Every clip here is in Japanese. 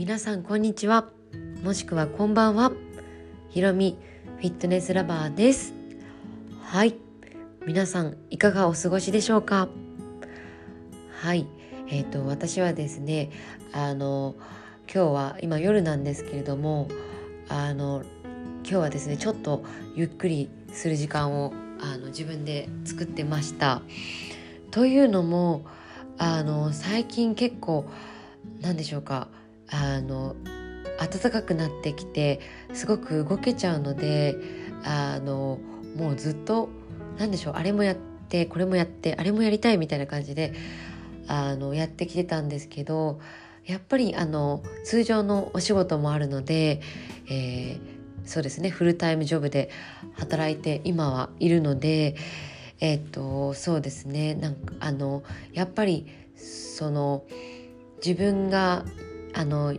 皆さんこんにちは。もしくはこんばんは。ひろみフィットネスラバーです。はい。皆さんいかがお過ごしでしょうか？はい。えっ、ー、と私はですねあの今日は今夜なんですけれどもあの今日はですねちょっとゆっくりする時間をあの自分で作ってました。というのもあの最近結構何でしょうか？あの暖かくなってきてすごく動けちゃうのであのもうずっと何でしょうあれもやってこれもやってあれもやりたいみたいな感じであのやってきてたんですけどやっぱりあの通常のお仕事もあるので、えー、そうですねフルタイムジョブで働いて今はいるのでえっ、とそうですねなんかあのやっぱりその自分があの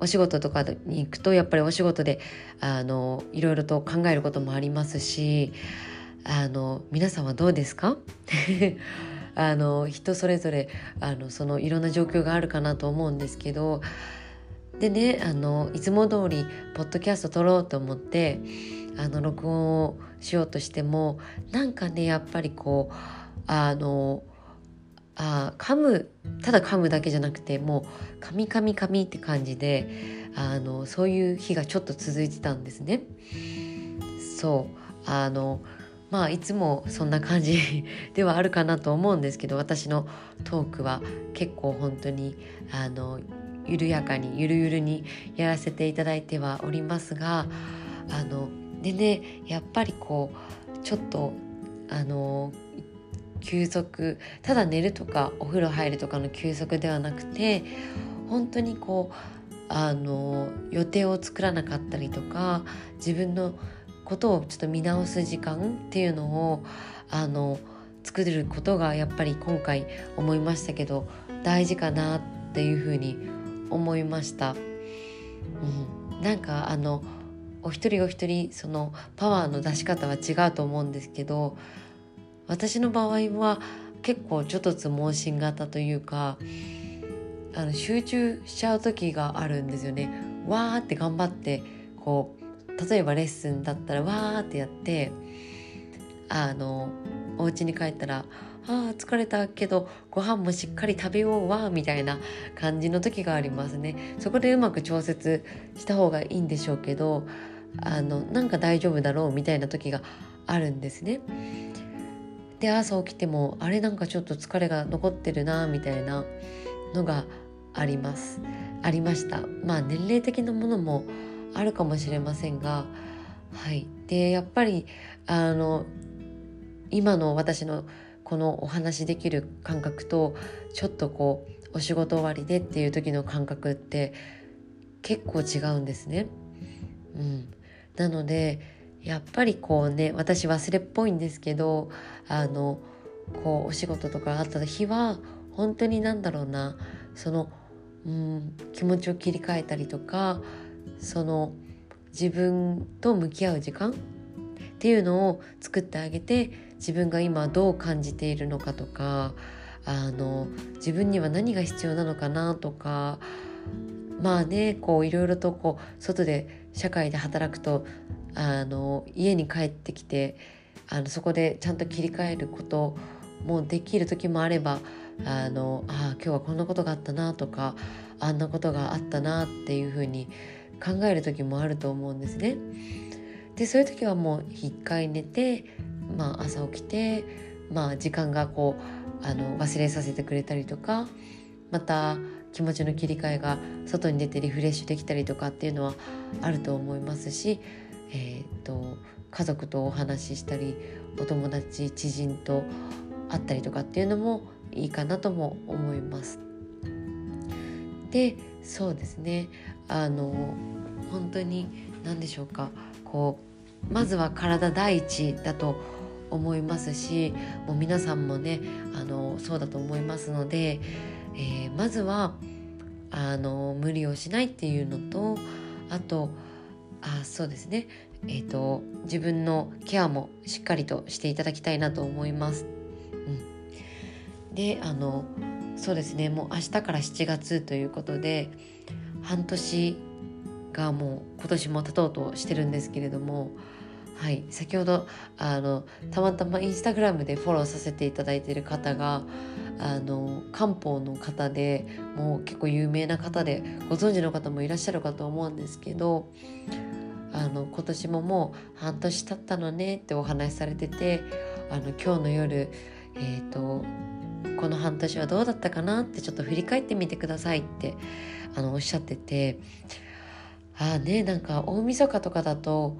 お仕事とかに行くとやっぱりお仕事であのいろいろと考えることもありますしあの皆さんはどうですか？あの人それぞれあのそのいろんな状況があるかなと思うんですけどでねあのいつも通りポッドキャスト撮ろうと思ってあの録音をしようとしてもなんかねやっぱりこうあのあ噛むただ噛むだけじゃなくてもう噛み噛み噛みって感じであのそういう日がちょっと続いてたんですね。そうあのまあいつもそんな感じ ではあるかなと思うんですけど私のトークは結構本当にあの緩やかにゆるゆるにやらせていただいてはおりますがあのでねやっぱりこうちょっとあの休息ただ寝るとかお風呂入るとかの休息ではなくて本当にこうあの予定を作らなかったりとか自分のことをちょっと見直す時間っていうのをあの作ることがやっぱり今回思いましたけど大事かなっていうふうに思いました。うん、なんかあのお一人お一人そのパワーの出し方は違うと思うんですけど私の場合は結構ちょっとつ盲信型というかあの集中しちゃう時があるんですよね。わーって頑張ってこう例えばレッスンだったらわーってやってあのお家に帰ったら「あー疲れたけどご飯もしっかり食べようわ」みたいな感じの時がありますね。そこでうまく調節した方がいいんでしょうけどあのなんか大丈夫だろうみたいな時があるんですね。で朝起きてもあれなんかちょっと疲れが残ってるなみたいなのがあります。ありました。まあ年齢的なものもあるかもしれませんがはい。でやっぱりあの今の私のこのお話できる感覚とちょっとこうお仕事終わりでっていう時の感覚って結構違うんですね。うん、なのでやっぱりこうね私忘れっぽいんですけどあのこうお仕事とかあった日は本当になんだろうなそのうん気持ちを切り替えたりとかその自分と向き合う時間っていうのを作ってあげて自分が今どう感じているのかとかあの自分には何が必要なのかなとかまあねこういろいろとこう外で社会で働くとあの家に帰ってきてあのそこでちゃんと切り替えることもできる時もあればあのあ今日はこんなことがあったなとかあんなことがあったなっていうふうに考える時もあると思うんですね。でそういう時はもう一回寝て、まあ、朝起きて、まあ、時間がこうあの忘れさせてくれたりとかまた気持ちの切り替えが外に出てリフレッシュできたりとかっていうのはあると思いますし、えーと家族とお話ししたりお友達知人と会ったりとかっていうのもいいかなとも思います。でそうですねあの本当に何でしょうかこうまずは体第一だと思いますしもう皆さんもねあのそうだと思いますので、えー、まずはあの無理をしないっていうのとあとあそうですね。えーと、自分のケアもしっかりとしていただきたいなと思います。うん、であのそうですね。もう明日から7月ということで半年がもう今年も経とうとしてるんですけれどもはい、先ほどあのたまたまインスタグラムでフォローさせていただいている方があの漢方の方でもう結構有名な方でご存知の方もいらっしゃるかと思うんですけどあの今年ももう半年経ったのねってお話しされててあの今日の夜えっ、ー、とこの半年はどうだったかなってちょっと振り返ってみてくださいってあのおっしゃっててああねなんか大晦日とかだと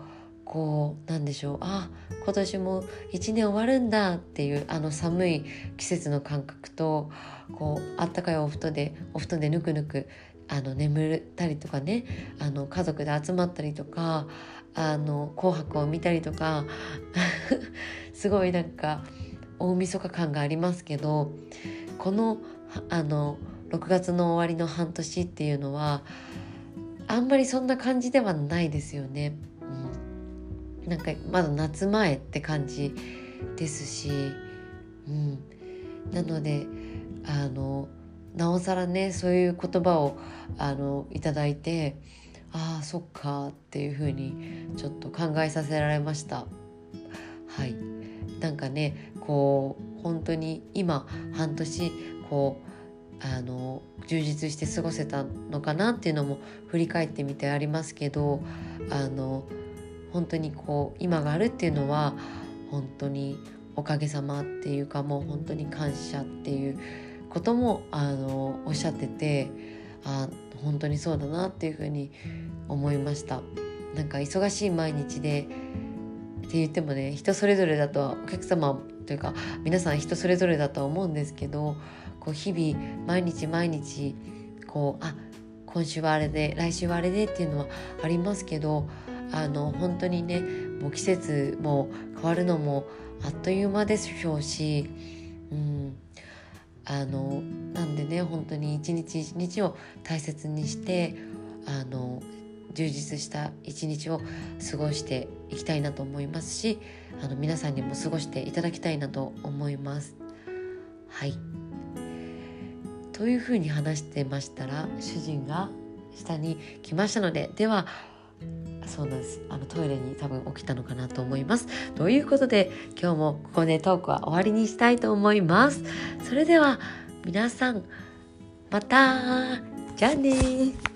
こうなんでしょうあ今年も1年終わるんだっていうあの寒い季節の感覚とこうあったかいお布団でお布団でぬくぬくあの眠ったりとかねあの家族で集まったりとかあの紅白を見たりとか すごいなんか大晦日感がありますけどこのあの6月の終わりの半年っていうのはあんまりそんな感じではないですよね。なんかまだ夏前って感じですし、うん、なのであのなおさらねそういう言葉をあのいただいてああそっかっていうふうにちょっと考えさせられました。はいなんかねこう本当に今半年こうあの充実して過ごせたのかなっていうのも振り返ってみてありますけどあの本当にこう今があるっていうのは本当におかげさまっていうかもう本当に感謝っていうこともあのおっしゃっててあ本当にそうだなっていうふうに思いました。なんか忙しい毎日でって言ってもね人それぞれだとはお客様というか皆さん人それぞれだとは思うんですけどこう日々毎日毎日こうあ今週はあれで来週はあれでっていうのはありますけどあの本当にねもう季節も変わるのもあっという間でしょうし、うん、あのなんでね本当に一日一日を大切にしてあの充実した一日を過ごしていきたいなと思いますしあの皆さんにも過ごしていただきたいなと思います。はいというふうに話してましたら主人が下に来ましたのでではそうなんです。あのトイレに多分起きたのかなと思います。ということで今日もここでトークは終わりにしたいと思います。それでは皆さんまた。じゃあね